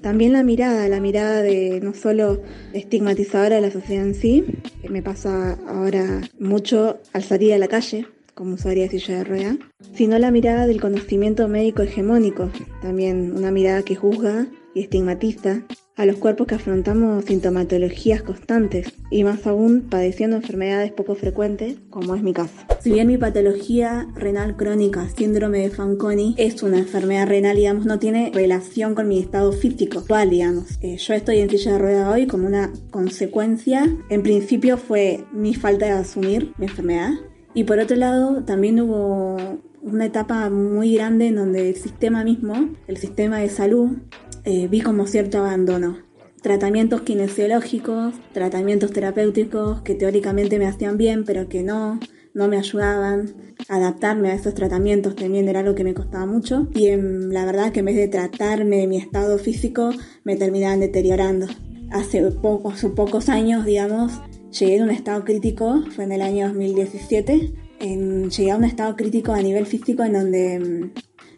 También la mirada, la mirada de no solo estigmatizadora de la sociedad en sí, que me pasa ahora mucho al salir a la calle, como usuaria de silla de rueda, sino la mirada del conocimiento médico hegemónico, también una mirada que juzga y estigmatiza a los cuerpos que afrontamos sintomatologías constantes y más aún padeciendo enfermedades poco frecuentes, como es mi caso. Si bien mi patología renal crónica, síndrome de Fanconi, es una enfermedad renal, digamos, no tiene relación con mi estado físico actual, digamos. Eh, yo estoy en silla de rueda hoy como una consecuencia, en principio fue mi falta de asumir mi enfermedad y por otro lado también hubo una etapa muy grande en donde el sistema mismo, el sistema de salud, eh, vi como cierto abandono. Tratamientos kinesiológicos, tratamientos terapéuticos que teóricamente me hacían bien, pero que no, no me ayudaban. Adaptarme a esos tratamientos también era algo que me costaba mucho. Y en, la verdad que en vez de tratarme mi estado físico, me terminaban deteriorando. Hace pocos, pocos años, digamos, llegué a un estado crítico, fue en el año 2017. En, llegué a un estado crítico a nivel físico en donde mm,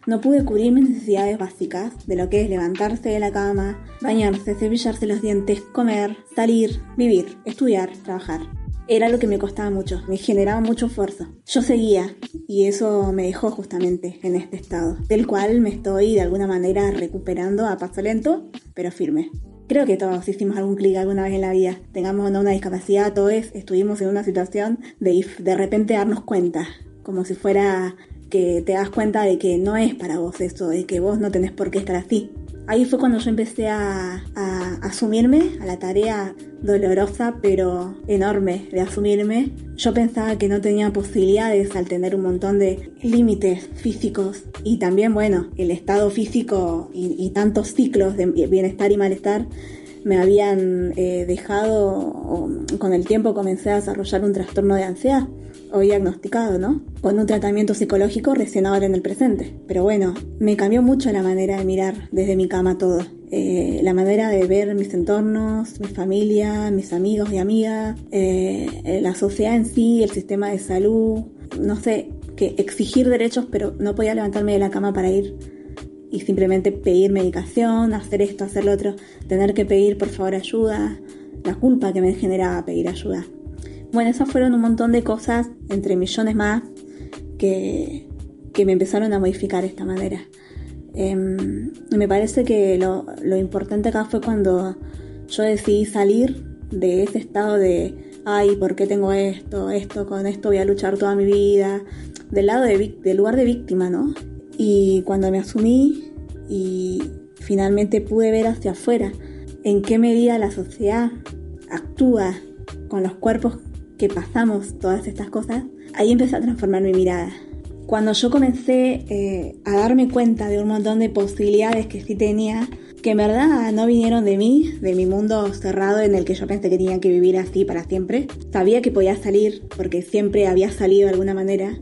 no pude cubrir mis necesidades básicas de lo que es levantarse de la cama, bañarse, cepillarse los dientes, comer, salir, vivir, estudiar, trabajar. Era lo que me costaba mucho, me generaba mucho esfuerzo. Yo seguía y eso me dejó justamente en este estado, del cual me estoy de alguna manera recuperando a paso lento, pero firme. Creo que todos hicimos algún clic alguna vez en la vida. Tengamos o no una discapacidad, todos estuvimos en una situación de de repente darnos cuenta, como si fuera que te das cuenta de que no es para vos eso, de que vos no tenés por qué estar así. Ahí fue cuando yo empecé a, asumirme a la tarea dolorosa pero enorme de asumirme. Yo pensaba que no tenía posibilidades al tener un montón de límites físicos y también, bueno, el estado físico y, tantos ciclos de bienestar y malestar me habían eh, dejado, con el tiempo comencé a desarrollar un trastorno de ansiedad o diagnosticado, ¿no? Con un tratamiento psicológico recién ahora en el presente. Pero bueno, me cambió mucho la manera de mirar desde mi cama todo. Eh, la manera de ver mis entornos, mi familia, mis amigos y amigas, eh, la sociedad en sí, el sistema de salud, no sé, que exigir derechos, pero no podía levantarme de la cama para ir y simplemente pedir medicación, hacer esto, hacer lo otro, tener que pedir por favor ayuda, la culpa que me generaba pedir ayuda. Bueno, esas fueron un montón de cosas, entre millones más, que, me empezaron a modificar de esta manera. Em, me parece que lo, lo importante acá fue cuando yo decidí salir de ese estado de, ay, ¿por qué tengo esto? Esto, con esto voy a luchar toda mi vida. Del lado de, del lugar de víctima, ¿no? Y cuando me asumí y finalmente pude ver hacia afuera en qué medida la sociedad actúa con los cuerpos que pasamos todas estas cosas, ahí empecé a transformar mi mirada. Cuando yo comencé eh, a darme cuenta de un montón de posibilidades que sí tenía, que en verdad no vinieron de mí, de mi mundo cerrado en el que yo pensé que tenía que vivir así para siempre. Sabía que podía salir porque siempre había salido de alguna manera,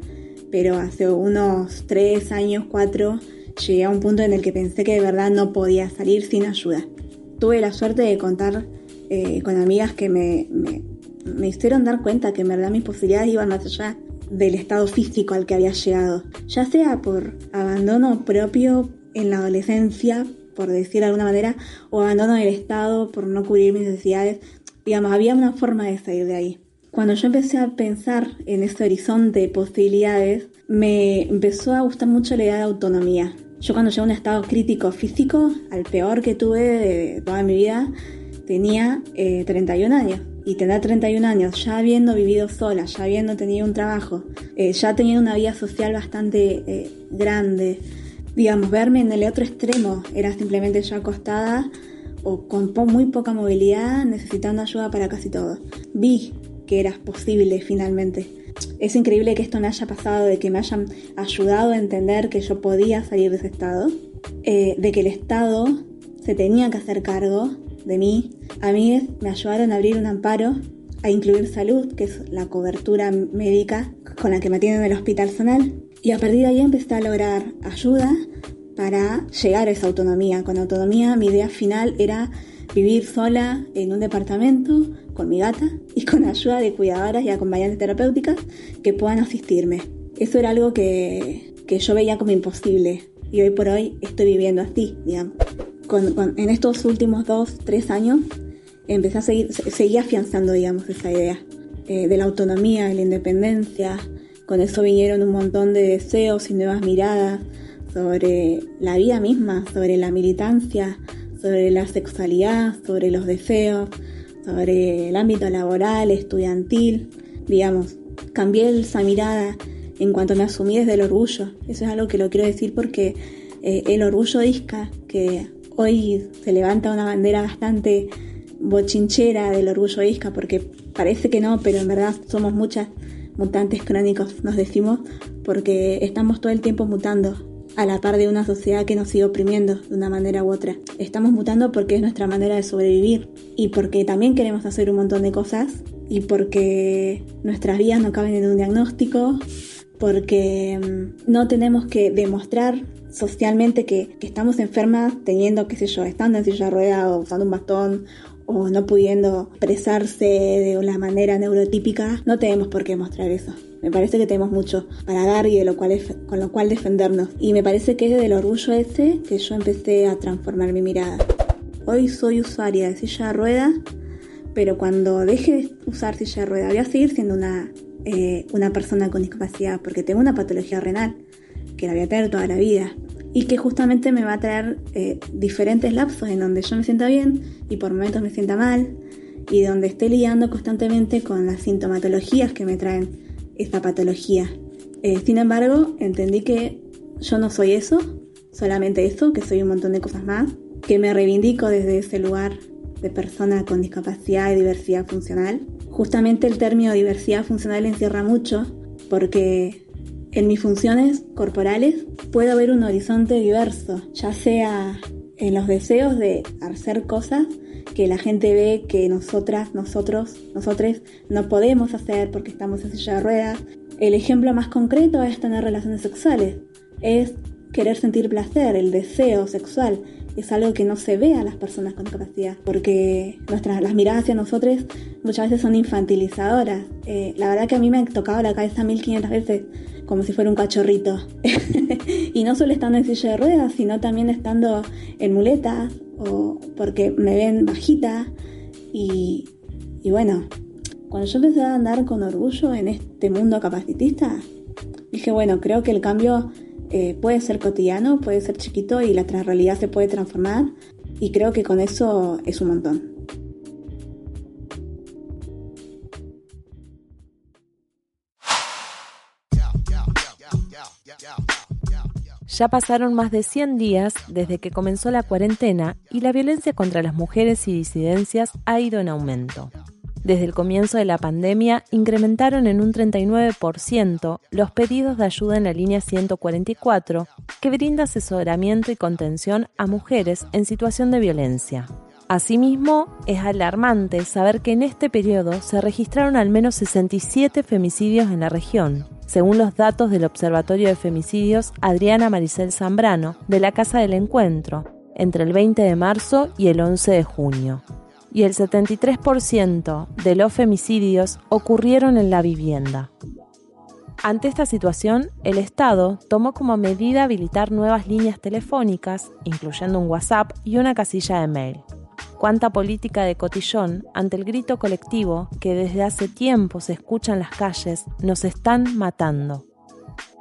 pero hace unos tres años, cuatro, llegué a un punto en el que pensé que de verdad no podía salir sin ayuda. Tuve la suerte de contar eh, con amigas que me hicieron dar cuenta que en verdad mis posibilidades iban más allá del estado físico al que había llegado, ya sea por abandono propio en la adolescencia, por decir de alguna manera, o abandono del estado por no cubrir mis necesidades, digamos, había una forma de salir de ahí. Cuando yo empecé a pensar en ese horizonte de posibilidades, me empezó a gustar mucho la idea de autonomía. Yo cuando llegué a un estado crítico físico, al peor que tuve de toda mi vida, tenía 31 eh, años y tener 31 años, ya habiendo vivido sola, ya habiendo tenido un trabajo, eh, ya teniendo una vida social bastante eh, grande, digamos, verme en el otro extremo era simplemente ya acostada o con muy poca movilidad, necesitando ayuda para casi todo. Vi que era posible finalmente. Es increíble que esto me haya pasado, de que me hayan ayudado a entender que yo podía salir de ese estado, de que el Estado se tenía que hacer cargo de mí, a mí me ayudaron a abrir un amparo, a incluir salud, que es la cobertura médica con la que me atienden en el hospital zonal. Y a partir de ahí empecé a lograr ayuda para llegar a esa autonomía. Con autonomía mi idea final era vivir sola en un departamento con mi gata y con ayuda de cuidadoras y acompañantes terapéuticas que puedan asistirme. Eso era algo que, que yo veía como imposible y hoy por hoy estoy viviendo así, digamos en estos últimos dos, tres años, empecé a seguir, seguí afianzando, digamos, esa idea eh, de la autonomía, de la independencia. Con eso vinieron un montón de deseos y nuevas miradas sobre la vida misma, sobre la militancia, sobre la sexualidad, sobre los deseos, sobre el ámbito laboral, estudiantil. Digamos, cambié esa mirada en cuanto me asumí desde el orgullo. Eso es algo que lo quiero decir porque eh, el orgullo disca, que Hoy se levanta una bandera bastante bochinchera del orgullo isca porque parece que no, pero en verdad somos muchas mutantes crónicos, nos decimos, porque estamos todo el tiempo mutando a la par de una sociedad que nos sigue oprimiendo de una manera u otra. Estamos mutando porque es nuestra manera de sobrevivir y porque también queremos hacer un montón de cosas y porque nuestras vidas no caben en un diagnóstico, porque mm, no tenemos que demostrar socialmente que, estamos enfermas teniendo, qué sé yo, estando en silla de rueda o usando un bastón o no pudiendo expresarse de una manera neurotípica, no tenemos por qué mostrar eso. Me parece que tenemos mucho para dar y de lo cual con lo cual defendernos. Y me parece que es del orgullo ese que yo empecé a transformar mi mirada. Hoy soy usuaria de silla de rueda, pero cuando deje de usar silla de rueda voy a seguir siendo una, eh, una persona con discapacidad porque tengo una patología renal que la voy a tener toda la vida y que justamente me va a traer eh, diferentes lapsos en donde yo me sienta bien y por momentos me sienta mal y donde esté lidiando constantemente con las sintomatologías que me traen esta patología. Eh, sin embargo, entendí que yo no soy eso, solamente eso, que soy un montón de cosas más, que me reivindico desde ese lugar de persona con discapacidad y diversidad funcional. Justamente el término diversidad funcional encierra mucho porque en mis funciones corporales puedo ver un horizonte diverso, ya sea en los deseos de hacer cosas que la gente ve que nosotras, nosotros, nosotros no podemos hacer porque estamos en silla de ruedas. El ejemplo más concreto es tener relaciones sexuales, es querer sentir placer, el deseo sexual. Es algo que no se ve a las personas con discapacidad, porque nuestras, las miradas hacia nosotros muchas veces son infantilizadoras. Eh, la verdad que a mí me ha tocado la cabeza 1500 veces como si fuera un cachorrito. [LAUGHS] y no solo estando en silla de ruedas, sino también estando en muletas o porque me ven bajita. Y, bueno, cuando yo empecé a andar con orgullo en este mundo capacitista, dije, bueno, creo que el cambio eh, puede ser cotidiano, puede ser chiquito y la realidad se puede transformar. Y creo que con eso es un montón. Ya pasaron más de 100 días desde que comenzó la cuarentena y la violencia contra las mujeres y disidencias ha ido en aumento. Desde el comienzo de la pandemia incrementaron en un 39% los pedidos de ayuda en la línea 144, que brinda asesoramiento y contención a mujeres en situación de violencia. Asimismo, es alarmante saber que en este periodo se registraron al menos 67 femicidios en la región, según los datos del Observatorio de Femicidios Adriana Maricel Zambrano de la Casa del Encuentro, entre el 20 de marzo y el 11 de junio. Y el 73% de los femicidios ocurrieron en la vivienda. Ante esta situación, el Estado tomó como medida habilitar nuevas líneas telefónicas, incluyendo un WhatsApp y una casilla de mail cuánta política de cotillón ante el grito colectivo que desde hace tiempo se escucha en las calles, nos están matando.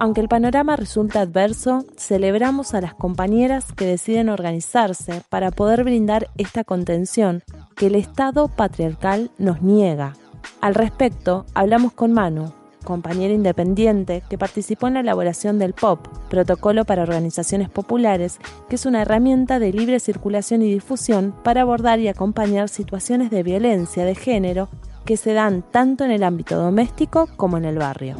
Aunque el panorama resulta adverso, celebramos a las compañeras que deciden organizarse para poder brindar esta contención que el Estado patriarcal nos niega. Al respecto, hablamos con Manu, compañera independiente que participó en la elaboración del POP, Protocolo para Organizaciones Populares, que es una herramienta de libre circulación y difusión para abordar y acompañar situaciones de violencia de género que se dan tanto en el ámbito doméstico como en el barrio.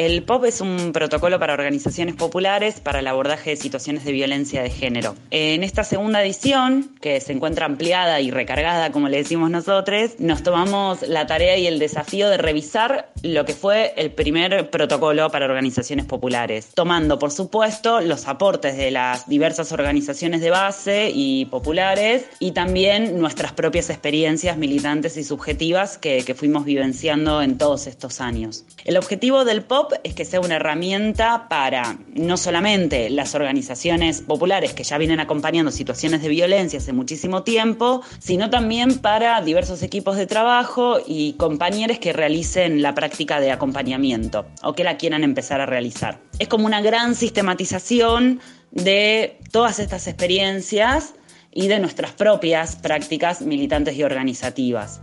El POP es un protocolo para organizaciones populares para el abordaje de situaciones de violencia de género. En esta segunda edición, que se encuentra ampliada y recargada, como le decimos nosotros, nos tomamos la tarea y el desafío de revisar lo que fue el primer protocolo para organizaciones populares, tomando, por supuesto, los aportes de las diversas organizaciones de base y populares y también nuestras propias experiencias militantes y subjetivas que, que fuimos vivenciando en todos estos años. El objetivo del POP es que sea una herramienta para no solamente las organizaciones populares que ya vienen acompañando situaciones de violencia hace muchísimo tiempo, sino también para diversos equipos de trabajo y compañeros que realicen la práctica de acompañamiento o que la quieran empezar a realizar. Es como una gran sistematización de todas estas experiencias y de nuestras propias prácticas militantes y organizativas.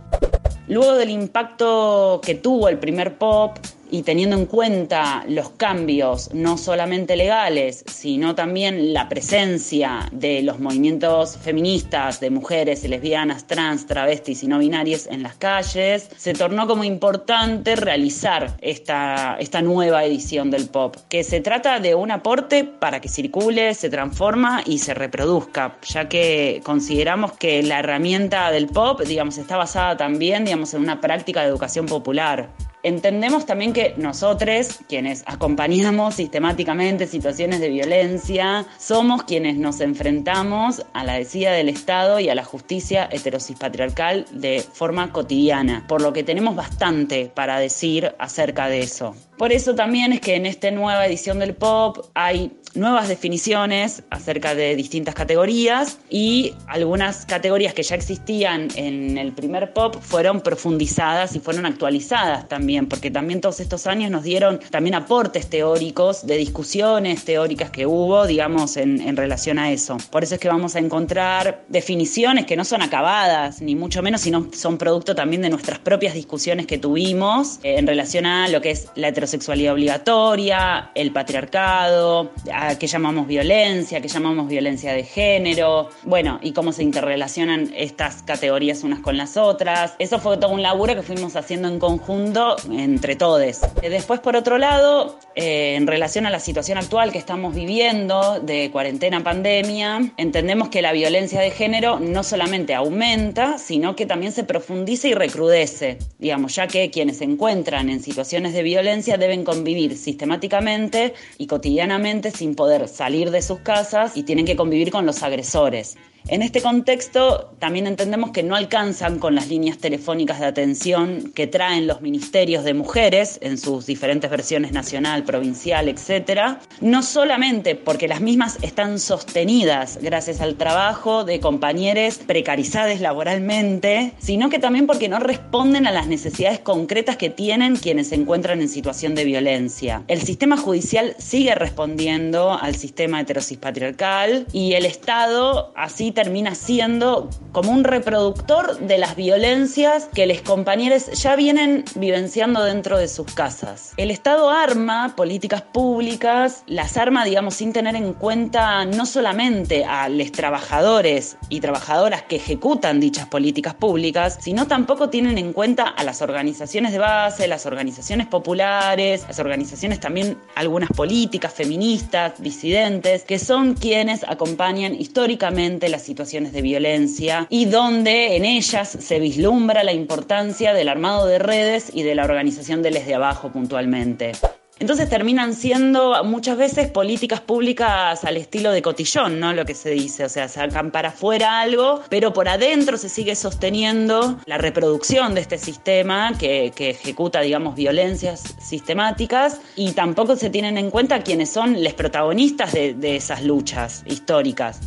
Luego del impacto que tuvo el primer POP y teniendo en cuenta los cambios no solamente legales, sino también la presencia de los movimientos feministas, de mujeres, lesbianas, trans, travestis y no binarias en las calles, se tornó como importante realizar esta, esta nueva edición del pop, que se trata de un aporte para que circule, se transforma y se reproduzca, ya que consideramos que la herramienta del pop, digamos, está basada también, digamos, en una práctica de educación popular. Entendemos también que nosotros, quienes acompañamos sistemáticamente situaciones de violencia, somos quienes nos enfrentamos a la decida del Estado y a la justicia heterosis-patriarcal de forma cotidiana, por lo que tenemos bastante para decir acerca de eso. Por eso también es que en esta nueva edición del pop hay nuevas definiciones acerca de distintas categorías y algunas categorías que ya existían en el primer pop fueron profundizadas y fueron actualizadas también, porque también todos estos años nos dieron también aportes teóricos de discusiones teóricas que hubo, digamos, en, relación a eso. Por eso es que vamos a encontrar definiciones que no son acabadas, ni mucho menos, sino son producto también de nuestras propias discusiones que tuvimos eh, en relación a lo que es la heterosexualidad sexualidad obligatoria, el patriarcado, a qué llamamos violencia, qué llamamos violencia de género, bueno, y cómo se interrelacionan estas categorías unas con las otras. Eso fue todo un laburo que fuimos haciendo en conjunto entre todos. Después, por otro lado, eh, en relación a la situación actual que estamos viviendo de cuarentena pandemia, entendemos que la violencia de género no solamente aumenta, sino que también se profundiza y recrudece, digamos, ya que quienes se encuentran en situaciones de violencia deben convivir sistemáticamente y cotidianamente sin poder salir de sus casas y tienen que convivir con los agresores. En este contexto, también entendemos que no alcanzan con las líneas telefónicas de atención que traen los ministerios de mujeres en sus diferentes versiones nacional, provincial, etc. No solamente porque las mismas están sostenidas gracias al trabajo de compañeros precarizados laboralmente, sino que también porque no responden a las necesidades concretas que tienen quienes se encuentran en situación de violencia. El sistema judicial sigue respondiendo al sistema heterosis patriarcal y el Estado así termina siendo como un reproductor de las violencias que los compañeros ya vienen vivenciando dentro de sus casas. El Estado arma políticas públicas, las arma, digamos, sin tener en cuenta no solamente a los trabajadores y trabajadoras que ejecutan dichas políticas públicas, sino tampoco tienen en cuenta a las organizaciones de base, las organizaciones populares, las organizaciones también algunas políticas, feministas, disidentes, que son quienes acompañan históricamente las situaciones de violencia y donde en ellas se vislumbra la importancia del armado de redes y de la organización de les de abajo puntualmente. Entonces terminan siendo muchas veces políticas públicas al estilo de cotillón, ¿no? Lo que se dice, o sea, sacan para afuera algo, pero por adentro se sigue sosteniendo la reproducción de este sistema que, que ejecuta, digamos, violencias sistemáticas y tampoco se tienen en cuenta quiénes son los protagonistas de, de esas luchas históricas.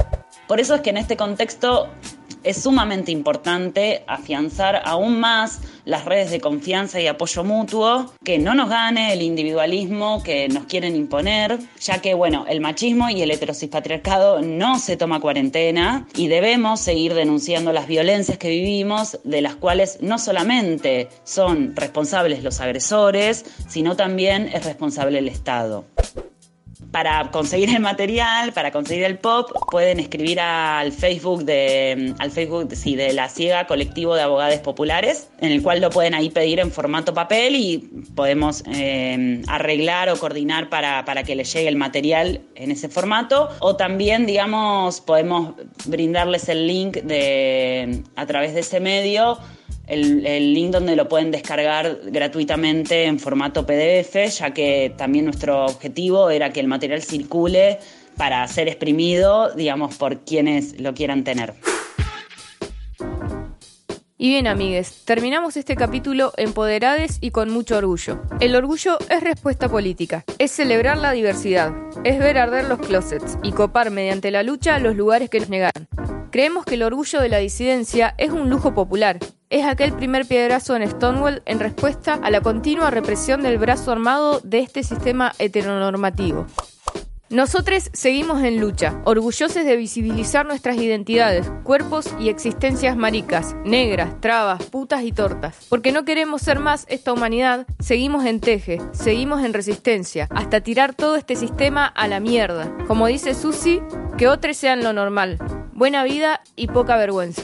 Por eso es que en este contexto es sumamente importante afianzar aún más las redes de confianza y apoyo mutuo, que no nos gane el individualismo que nos quieren imponer, ya que bueno, el machismo y el heterosispatriarcado no se toma cuarentena y debemos seguir denunciando las violencias que vivimos, de las cuales no solamente son responsables los agresores, sino también es responsable el Estado. Para conseguir el material, para conseguir el pop, pueden escribir al Facebook de al Facebook sí, de la Ciega Colectivo de Abogados Populares, en el cual lo pueden ahí pedir en formato papel y podemos eh, arreglar o coordinar para, para que les llegue el material en ese formato. O también, digamos, podemos brindarles el link de a través de ese medio el, link donde lo pueden descargar gratuitamente en formato PDF, ya que también nuestro objetivo era que el material circule para ser exprimido, digamos, por quienes lo quieran tener. Y bien, amigues, terminamos este capítulo empoderades y con mucho orgullo. El orgullo es respuesta política, es celebrar la diversidad, es ver arder los closets y copar mediante la lucha los lugares que nos negaron. Creemos que el orgullo de la disidencia es un lujo popular. Es aquel primer piedrazo en Stonewall en respuesta a la continua represión del brazo armado de este sistema heteronormativo. Nosotros seguimos en lucha, orgullosos de visibilizar nuestras identidades, cuerpos y existencias maricas, negras, trabas, putas y tortas. Porque no queremos ser más esta humanidad, seguimos en teje, seguimos en resistencia, hasta tirar todo este sistema a la mierda. Como dice Susi, que otros sean lo normal. Buena vida y poca vergüenza.